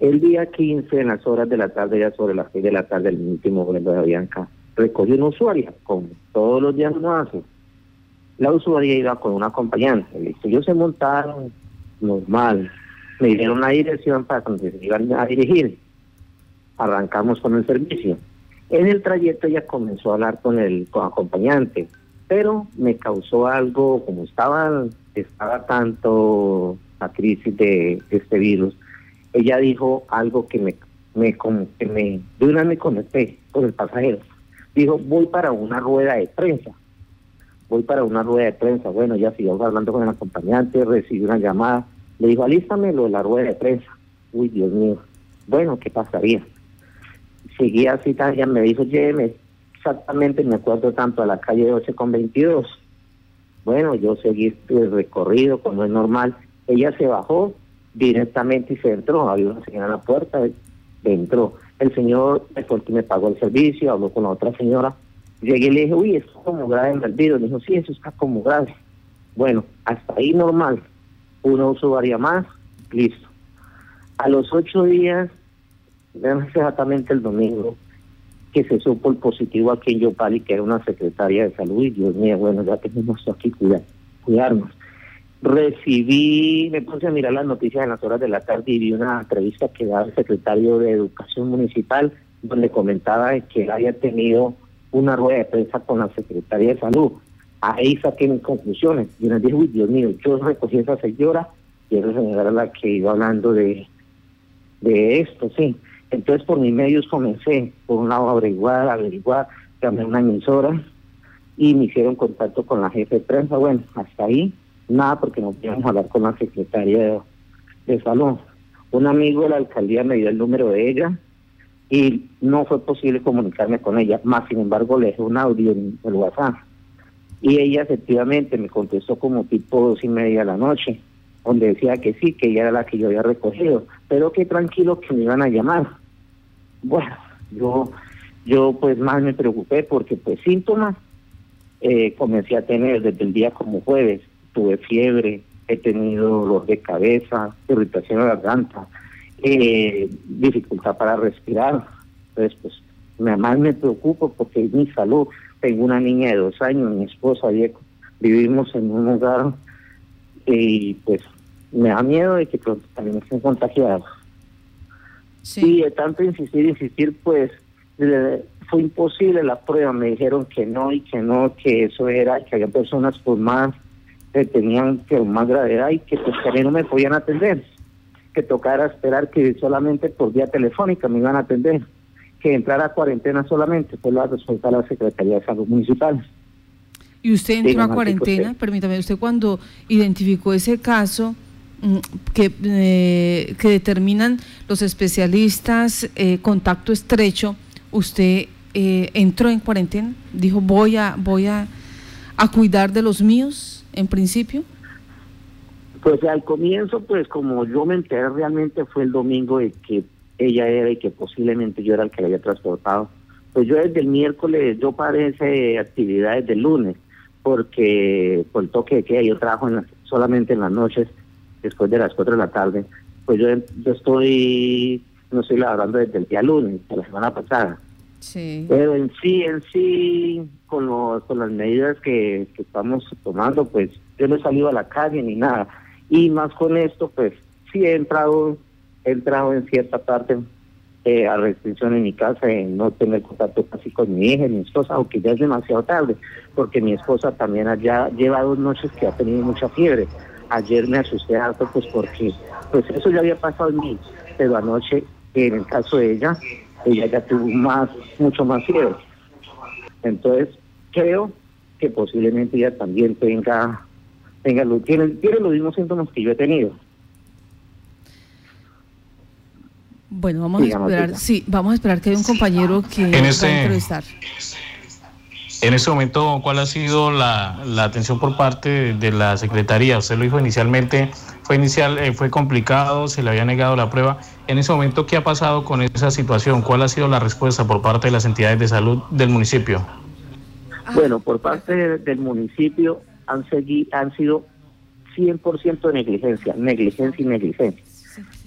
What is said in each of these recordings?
El día 15, en las horas de la tarde, ya sobre las 6 de la tarde, el último vuelo de Avianca, recogió una usuaria, como todos los días no hace. La usuaria iba con un acompañante. Listo. Ellos se montaron normal. Me dieron la dirección para donde se iban a dirigir. Arrancamos con el servicio. En el trayecto ella comenzó a hablar con el acompañante, pero me causó algo, como estaba, estaba tanto la crisis de este virus, ella dijo algo que me, me que me, de una me conecté con el pasajero. Dijo, voy para una rueda de prensa. Voy para una rueda de prensa. Bueno, ya siguió hablando con el acompañante, recibí una llamada. Le dijo, alístame lo de la rueda de prensa. Uy, Dios mío. Bueno, ¿qué pasaría? Seguía así, ella me dijo, lléveme exactamente, me acuerdo tanto, a la calle 12 con 22. Bueno, yo seguí el recorrido como es normal. Ella se bajó, directamente y se entró, había una señora en la puerta, entró. El señor me pagó el servicio, habló con la otra señora, llegué y le dije, uy, esto está como grave en el video, le dijo, sí, eso está como grave. Bueno, hasta ahí normal, uno usuaria más, listo. A los ocho días, exactamente el domingo, que se supo el positivo aquí en Yopali, que era una secretaria de salud, y Dios mío, bueno, ya tenemos aquí cuidar, cuidarnos recibí, me puse a mirar las noticias en las horas de la tarde y vi una entrevista que daba el secretario de Educación Municipal, donde comentaba que él había tenido una rueda de prensa con la secretaria de Salud. Ahí saqué mis conclusiones. Y les dije, uy, Dios mío, yo recogí a esa señora y esa señora era la que iba hablando de, de esto, sí. Entonces, por mis medios comencé, por un lado, a averiguar, averiguar, llamé a una emisora y me hicieron contacto con la jefe de prensa. Bueno, hasta ahí nada porque no podíamos hablar con la secretaria de, salud. Un amigo de la alcaldía me dio el número de ella y no fue posible comunicarme con ella, más sin embargo le dejé un audio en el WhatsApp. Y ella efectivamente me contestó como tipo dos y media de la noche, donde decía que sí, que ella era la que yo había recogido, pero que tranquilo que me iban a llamar. Bueno, yo, yo pues más me preocupé porque pues síntomas eh, comencé a tener desde el día como jueves tuve fiebre, he tenido dolor de cabeza, irritación de la garganta, eh, dificultad para respirar. Entonces, pues, más me preocupo porque es mi salud. Tengo una niña de dos años, mi esposa, vivimos en un lugar y pues me da miedo de que también estén contagiados. Sí. Y de tanto insistir, insistir, pues fue imposible la prueba. Me dijeron que no y que no, que eso era, que había personas por más que tenían que más gravedad y que pues también no me podían atender, que tocara esperar que solamente por vía telefónica me iban a atender, que entrara a cuarentena solamente, fue la respuesta de la Secretaría de Salud Municipal. ¿Y usted entró a cuarentena? Permítame, usted cuando identificó ese caso mm, que, eh, que determinan los especialistas eh, contacto estrecho, ¿usted eh, entró en cuarentena? Dijo, voy a, voy a, a cuidar de los míos en principio? Pues al comienzo, pues como yo me enteré realmente fue el domingo de que ella era y que posiblemente yo era el que la había transportado. Pues yo desde el miércoles, yo paré esa actividad lunes, porque por el toque de que yo trabajo solamente en las noches, después de las 4 de la tarde, pues yo, yo estoy, no estoy laborando desde el día lunes, de la semana pasada. Pero en sí, en sí, con, los, con las medidas que, estamos tomando, pues yo no he salido a la calle ni nada. Y más con esto, pues sí he entrado, he entrado en cierta parte eh, a restricción en mi casa, en no tener contacto casi con mi hija mi esposa, aunque ya es demasiado tarde, porque mi esposa también allá lleva dos noches que ha tenido mucha fiebre. Ayer me asusté harto, pues porque pues eso ya había pasado en mí, pero anoche, en el caso de ella, ella ya tuvo más, mucho más fiebre. Entonces, creo que posiblemente ella también tenga, tenga tiene, tiene los mismos síntomas que yo he tenido. Bueno, vamos a esperar, sí, vamos a esperar que hay un compañero que en ese, va a entrevistar. En ese momento, ¿cuál ha sido la, la, atención por parte de la Secretaría? Usted lo dijo inicialmente, fue inicial, eh, fue complicado, se le había negado la prueba. En ese momento, ¿qué ha pasado con esa situación? ¿Cuál ha sido la respuesta por parte de las entidades de salud del municipio? Bueno, por parte del municipio han, han sido 100% de negligencia, negligencia y negligencia.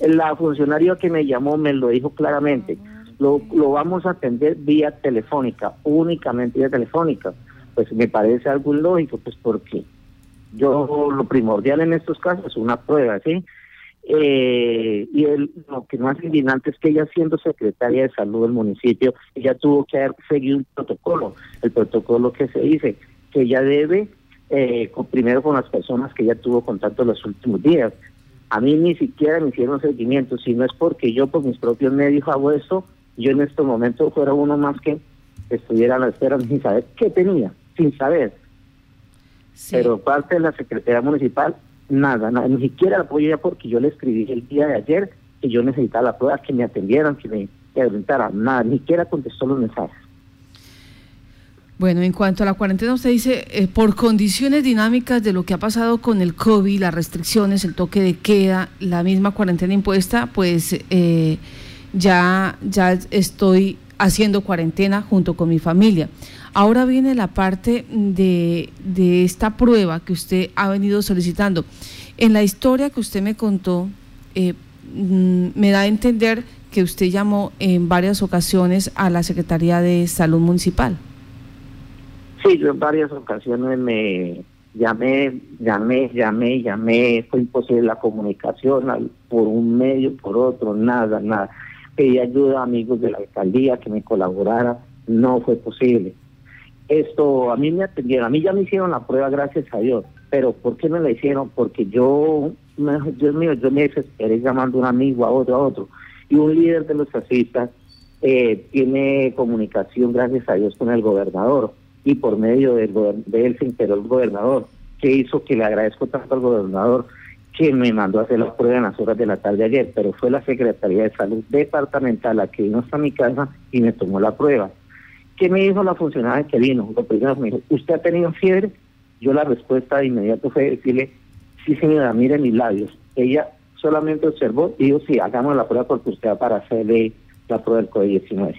La funcionaria que me llamó me lo dijo claramente. Lo, lo vamos a atender vía telefónica, únicamente vía telefónica. Pues me parece algo lógico, pues porque yo lo primordial en estos casos es una prueba, ¿sí? Eh, y el, lo que más indignante es que ella siendo secretaria de salud del municipio, ella tuvo que haber seguido un protocolo, el protocolo que se dice que ella debe, eh, primero con las personas que ella tuvo contacto los últimos días. A mí ni siquiera me hicieron seguimiento, si no es porque yo por mis propios medios hago esto, yo en estos momentos fuera uno más que estuviera a la espera sin saber qué tenía, sin saber. Pero parte de la Secretaría Municipal, nada, nada, ni siquiera apoyo ya porque yo le escribí el día de ayer que yo necesitaba la prueba, que me atendieran, que me orientaran, nada, ni siquiera contestó los mensajes. Bueno, en cuanto a la cuarentena, usted dice, eh, por condiciones dinámicas de lo que ha pasado con el COVID, las restricciones, el toque de queda, la misma cuarentena impuesta, pues eh, ya, ya estoy haciendo cuarentena junto con mi familia. Ahora viene la parte de, de esta prueba que usted ha venido solicitando. En la historia que usted me contó, eh, mm, me da a entender que usted llamó en varias ocasiones a la Secretaría de Salud Municipal. Sí, yo en varias ocasiones me llamé, llamé, llamé, llamé, fue imposible la comunicación por un medio, por otro, nada, nada. Pedí ayuda a amigos de la alcaldía que me colaboraran, no fue posible. Esto, a mí me atendieron, a mí ya me hicieron la prueba, gracias a Dios, pero ¿por qué me la hicieron? Porque yo, Dios mío, yo me desesperé llamando a un amigo, a otro, a otro, y un líder de los taxistas eh, tiene comunicación, gracias a Dios, con el gobernador, y por medio del, de él se enteró el gobernador, que hizo que le agradezco tanto al gobernador que me mandó a hacer la prueba en las horas de la tarde ayer, pero fue la Secretaría de Salud Departamental la que vino hasta mi casa y me tomó la prueba. ¿Qué me dijo la funcionaria que vino? Lo primero me dijo, ¿usted ha tenido fiebre? Yo la respuesta de inmediato fue decirle, sí señora, mire mis labios. Ella solamente observó y dijo, sí, hagamos la prueba porque usted va para hacerle la prueba del COVID-19.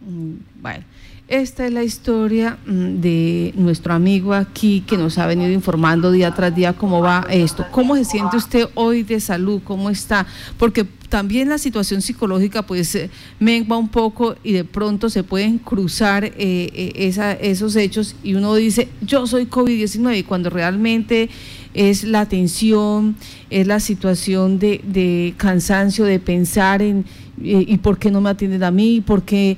Mm, bueno, esta es la historia mm, de nuestro amigo aquí que nos ha venido informando día tras día cómo va esto. ¿Cómo se siente usted hoy de salud? ¿Cómo está? Porque también la situación psicológica pues eh, mengua un poco y de pronto se pueden cruzar eh, eh, esos hechos y uno dice yo soy COVID-19 y cuando realmente es la tensión, es la situación de, de cansancio, de pensar en y por qué no me atienden a mí, por qué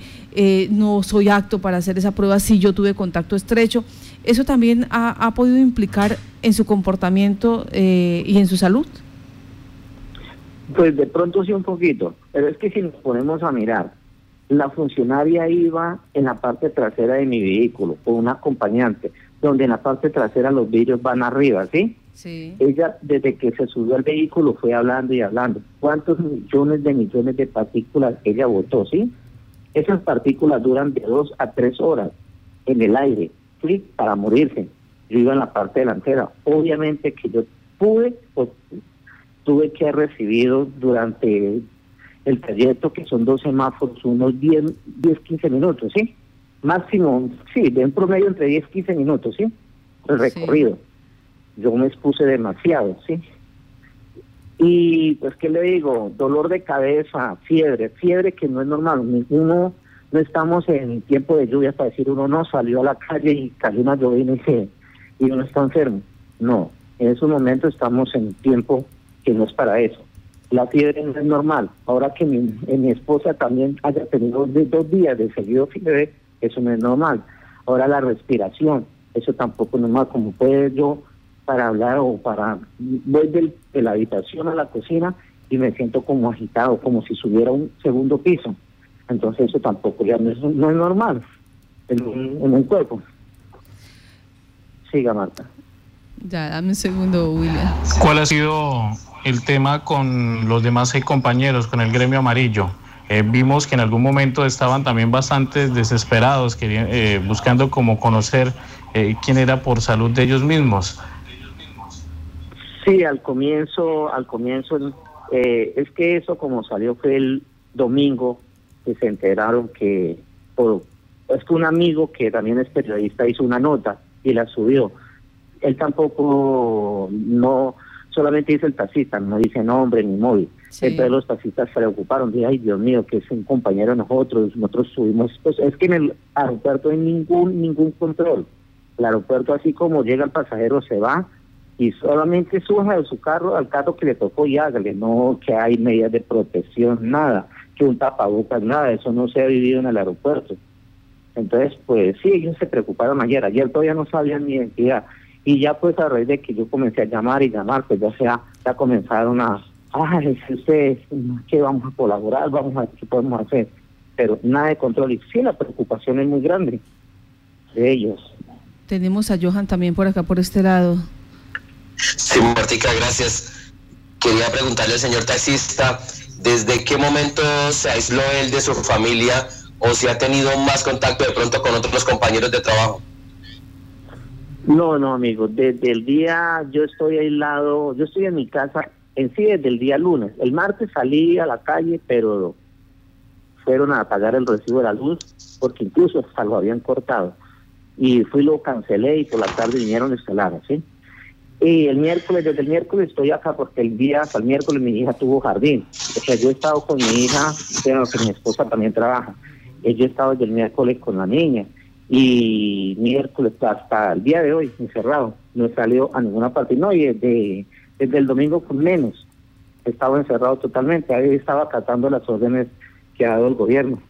no soy apto para hacer esa prueba si yo tuve contacto estrecho. ¿Eso también ha, ha podido implicar en su comportamiento y en su salud? Pues de pronto sí un poquito, pero es que si nos ponemos a mirar, la funcionaria iba en la parte trasera de mi vehículo con un acompañante, donde en la parte trasera los vidrios van arriba, ¿sí? Sí. Ella desde que se subió al vehículo fue hablando y hablando. ¿Cuántos millones de millones de partículas ella botó, sí? Esas partículas duran de dos a tres horas en el aire. Para morirse. Yo iba en la parte delantera. Obviamente que yo pude, pues, tuve que haber recibido durante el trayecto, que son dos semáforos, unos 10, 10 15 minutos, ¿sí? Máximo, sí, de un promedio entre 10 15 minutos, ¿sí? El recorrido. Yo me expuse demasiado, ¿sí? Y pues, ¿qué le digo? Dolor de cabeza, fiebre, fiebre que no es normal. Uno, no estamos en tiempo de lluvia para decir uno no salió a la calle y cayó una lluvia y, uno está enfermo. No, en esos momentos estamos en tiempo que no es para eso. La fiebre no es normal. Ahora que mi, mi esposa también haya tenido dos días de seguido fiebre, eso no es normal. Ahora la respiración, eso tampoco es normal. Como puede yo para hablar o para... Voy de la habitación a la cocina y me siento como agitado, como si subiera un segundo piso. Entonces eso tampoco ya no es, no es normal en un, en un cuerpo. Siga, Marta. Ya, dame un segundo, William. ¿Cuál ha sido el tema con los demás compañeros, con el gremio amarillo. Eh, vimos que en algún momento estaban también bastante desesperados, eh, buscando como conocer eh, quién era por salud de ellos mismos. Sí, al comienzo, al comienzo, es que eso como salió fue el domingo que se enteraron que, por, es que un amigo que también es periodista hizo una nota y la subió. Él tampoco no solamente dice el taxista, no dice nombre ni móvil. Entonces los taxistas se preocuparon, dije, ay Dios mío, que es un compañero de nosotros, nosotros subimos, pues es que en el aeropuerto hay ningún, ningún control. El aeropuerto así como llega el pasajero se va y solamente suba de su carro al carro que le tocó y hágale, no que hay medidas de protección, nada, que un tapabocas, nada, eso no se ha vivido en el aeropuerto. Entonces, pues sí, ellos se preocuparon ayer, ayer todavía no sabían mi identidad y ya pues a raíz de que yo comencé a llamar y llamar, pues ya, sea, ya comenzaron a, ah, si ustedes, que vamos a colaborar, vamos a ver qué podemos hacer, pero nada de control y sí la preocupación es muy grande de ellos. Tenemos a Johan también por acá, por este lado. Sí, Martica, gracias. Quería preguntarle al señor taxista, ¿desde qué momento se aisló él de su familia o si ha tenido más contacto de pronto con otros compañeros de trabajo? No, no, amigo. Desde el día, yo estoy aislado, yo estoy en mi casa en sí desde el día lunes. El martes salí a la calle, pero fueron a pagar el recibo de la luz porque incluso hasta lo habían cortado. Y fui, lo cancelé y por la tarde vinieron a instalar, ¿sí? Y el miércoles, desde el miércoles estoy acá porque el día hasta el miércoles mi hija tuvo jardín. O sea, yo he estado con mi hija, pero que mi esposa también trabaja. Yo he estado desde el miércoles con la niña y miércoles hasta el día de hoy encerrado. No he salido a ninguna parte. No, y desde, desde el domingo con menos. He estado encerrado totalmente. Ahí estaba acatando las órdenes que ha dado el gobierno.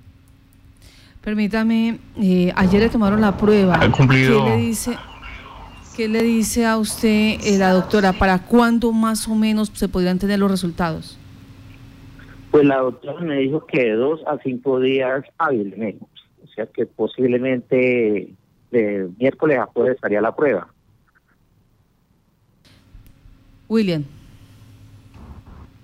Permítame, eh, ayer le tomaron la prueba. cumplido? ¿Qué le dice? ¿Qué le dice a usted eh, la doctora? ¿Para cuándo más o menos se podrían tener los resultados? Pues la doctora me dijo que de dos a cinco días hábiles, o sea que posiblemente de miércoles a jueves estaría la prueba. William.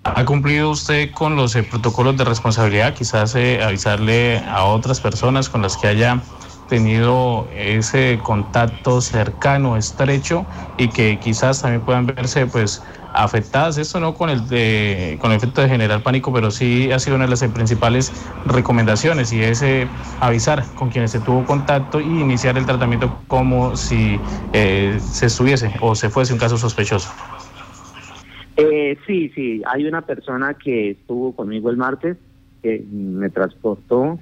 ¿Ha cumplido usted con los eh, protocolos de responsabilidad? Quizás eh, avisarle a otras personas con las que haya tenido ese contacto cercano, estrecho y que quizás también puedan verse pues afectadas. Esto no con el de, con el efecto de generar pánico, pero sí ha sido una de las principales recomendaciones y es eh, avisar con quienes se tuvo contacto y iniciar el tratamiento como si eh, se estuviese o se fuese un caso sospechoso. Eh, sí, sí, hay una persona que estuvo conmigo el martes que me transportó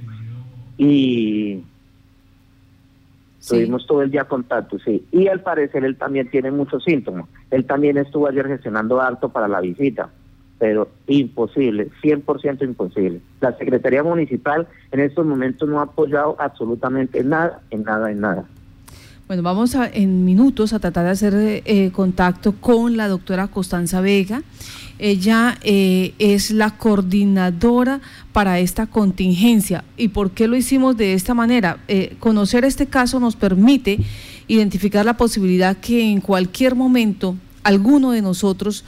y Tuvimos todo el día contacto, sí. Y al parecer él también tiene muchos síntomas. Él también estuvo ayer gestionando harto para la visita, pero imposible, 100% imposible. La Secretaría Municipal en estos momentos no ha apoyado absolutamente nada, en nada, en nada. Bueno, vamos a, en minutos a tratar de hacer eh, contacto con la doctora Constanza Vega. Ella eh, es la coordinadora para esta contingencia. ¿Y por qué lo hicimos de esta manera? Eh, conocer este caso nos permite identificar la posibilidad que en cualquier momento alguno de nosotros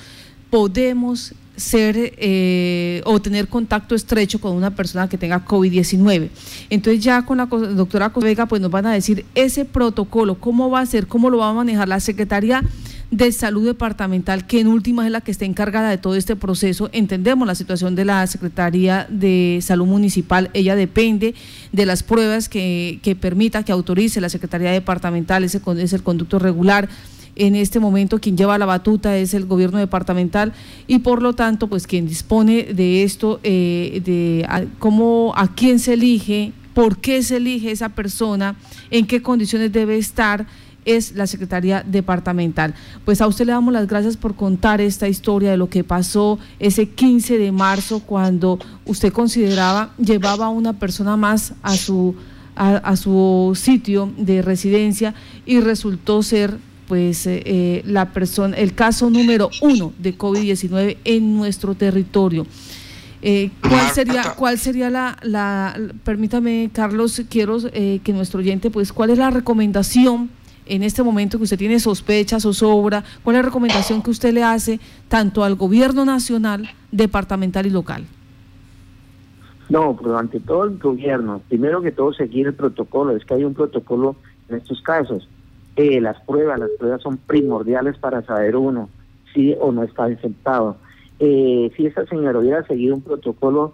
podemos ser eh, o tener contacto estrecho con una persona que tenga COVID-19. Entonces ya con la doctora Vega pues nos van a decir ese protocolo, cómo va a ser, cómo lo va a manejar la Secretaría de Salud Departamental, que en última es la que está encargada de todo este proceso. Entendemos la situación de la Secretaría de Salud Municipal, ella depende de las pruebas que, que permita, que autorice la Secretaría Departamental, ese es el conducto regular en este momento quien lleva la batuta es el gobierno departamental y por lo tanto, pues quien dispone de esto, eh, de cómo, a quién se elige, por qué se elige esa persona, en qué condiciones debe estar, es la Secretaría Departamental. Pues a usted le damos las gracias por contar esta historia de lo que pasó ese 15 de marzo cuando usted consideraba, llevaba a una persona más a su, a su sitio de residencia y resultó ser pues eh, eh, la persona, el caso número uno de COVID-19 en nuestro territorio. Eh, ¿Cuál sería, cuál sería la, la, permítame, Carlos, quiero que nuestro oyente, pues, cuál es la recomendación en este momento que usted tiene sospechas o sobra, cuál es la recomendación que usted le hace tanto al gobierno nacional, departamental y local? No, pero ante todo el gobierno, primero que todo seguir el protocolo, es que hay un protocolo en estos casos. Eh, las pruebas, las pruebas son primordiales para saber uno si o no está infectado. Eh, si esa señora hubiera seguido un protocolo,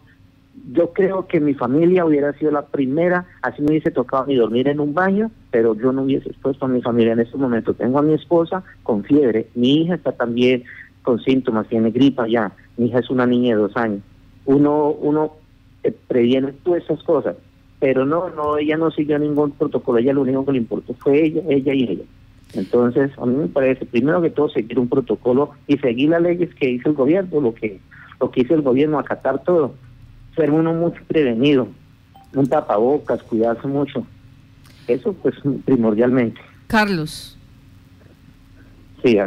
yo creo que mi familia hubiera sido la primera, así me hubiese tocado ni dormir en un baño, pero yo no hubiese expuesto a mi familia en este momento. Tengo a mi esposa con fiebre, mi hija está también con síntomas, tiene gripa ya. mi hija es una niña de dos años. Uno, uno eh, previene todas esas cosas, pero no, no, ella no siguió ningún protocolo, ella lo único que le importó fue ella, ella y ella. Entonces, a mí me parece, primero que todo, seguir un protocolo y seguir las leyes que hizo el gobierno, lo que, lo que hizo el gobierno, acatar todo. Ser uno mucho prevenido, un tapabocas, cuidarse mucho. Eso, pues, primordialmente. Carlos. Sí,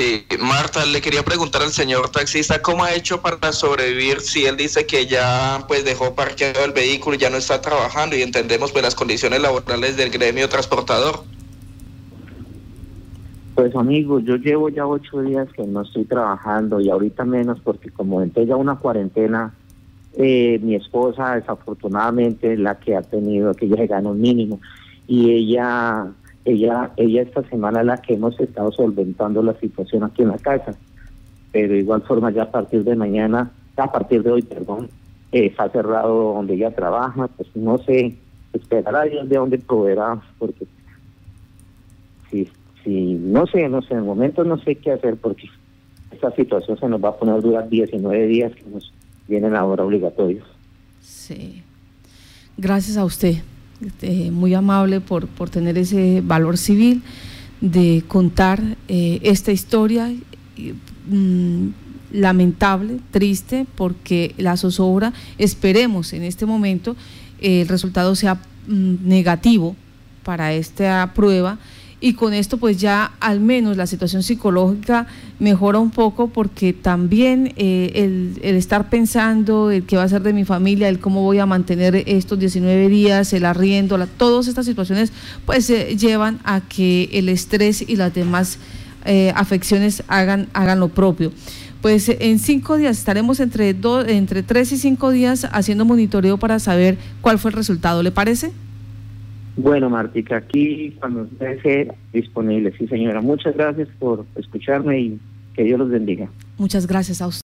eh, Marta, le quería preguntar al señor taxista cómo ha hecho para sobrevivir si él dice que ya pues dejó parqueado el vehículo y ya no está trabajando y entendemos pues las condiciones laborales del gremio transportador. Pues amigo, yo llevo ya ocho días que no estoy trabajando y ahorita menos porque como entré ya una cuarentena, eh, mi esposa desafortunadamente la que ha tenido, que ella gana un mínimo y ella ella, ella esta semana la que hemos estado solventando la situación aquí en la casa, pero de igual forma ya a partir de mañana, a partir de hoy, perdón, eh, está cerrado donde ella trabaja, pues no sé, esperará Dios de dónde proveerá, porque si, si, no sé, no sé, en el momento no sé qué hacer, porque esta situación se nos va a poner durar 19 días que nos vienen ahora obligatorios. Sí. Gracias a usted. Este, muy amable por, por tener ese valor civil de contar eh, esta historia mm, lamentable, triste, porque la zozobra, esperemos en este momento, el resultado sea mm, negativo para esta prueba y con esto pues ya al menos la situación psicológica mejora un poco porque también eh, el, estar pensando el qué va a ser de mi familia, el cómo voy a mantener estos 19 días, el arriendo, todas estas situaciones pues eh, llevan a que el estrés y las demás eh, afecciones hagan, hagan lo propio. Pues en cinco días estaremos entre, dos, entre tres y cinco días haciendo monitoreo para saber cuál fue el resultado, ¿le parece? Bueno, Martica, aquí cuando esté disponible. Sí, señora. Muchas gracias por escucharme y que Dios los bendiga. Muchas gracias a usted.